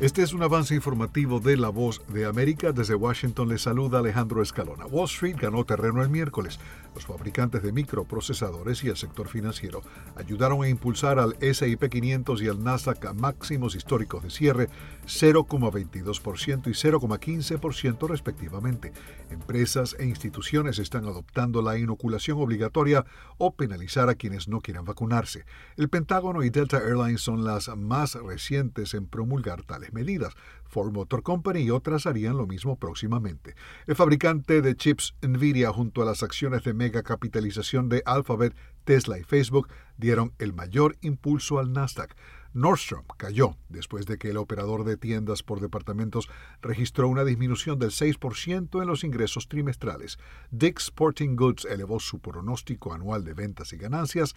Este es un avance informativo de La Voz de América. Desde Washington le saluda Alejandro Escalona. Wall Street ganó terreno el miércoles. Los fabricantes de microprocesadores y el sector financiero ayudaron a impulsar al S&P 500 y al Nasdaq a máximos históricos de cierre 0,22% y 0,15% respectivamente. Empresas e instituciones están adoptando la inoculación obligatoria o penalizar a quienes no quieran vacunarse. El Pentágono y Delta Airlines son las más recientes en promulgar tales medidas. Ford Motor Company y otras harían lo mismo próximamente. El fabricante de chips Nvidia junto a las acciones de mega capitalización de Alphabet, Tesla y Facebook dieron el mayor impulso al Nasdaq. Nordstrom cayó después de que el operador de tiendas por departamentos registró una disminución del 6% en los ingresos trimestrales. Dick's Sporting Goods elevó su pronóstico anual de ventas y ganancias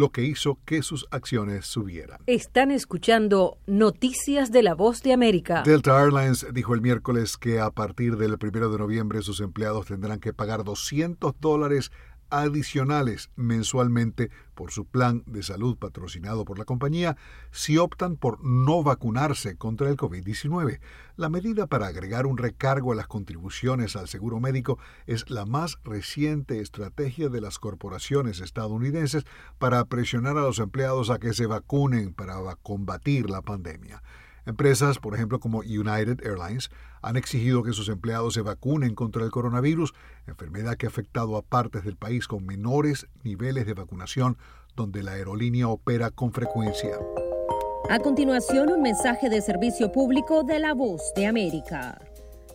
lo que hizo que sus acciones subieran. Están escuchando Noticias de la Voz de América. Delta Airlines dijo el miércoles que a partir del 1 de noviembre sus empleados tendrán que pagar 200 dólares adicionales mensualmente por su plan de salud patrocinado por la compañía si optan por no vacunarse contra el COVID-19. La medida para agregar un recargo a las contribuciones al seguro médico es la más reciente estrategia de las corporaciones estadounidenses para presionar a los empleados a que se vacunen para combatir la pandemia. Empresas, por ejemplo, como United Airlines, han exigido que sus empleados se vacunen contra el coronavirus, enfermedad que ha afectado a partes del país con menores niveles de vacunación donde la aerolínea opera con frecuencia. A continuación, un mensaje de servicio público de la voz de América.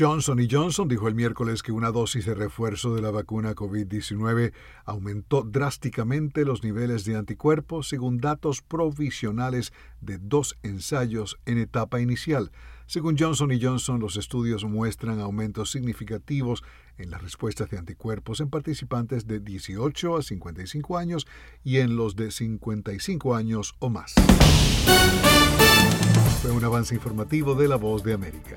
Johnson Johnson dijo el miércoles que una dosis de refuerzo de la vacuna COVID-19 aumentó drásticamente los niveles de anticuerpos según datos provisionales de dos ensayos en etapa inicial. Según Johnson Johnson, los estudios muestran aumentos significativos en las respuestas de anticuerpos en participantes de 18 a 55 años y en los de 55 años o más. Fue un avance informativo de La Voz de América.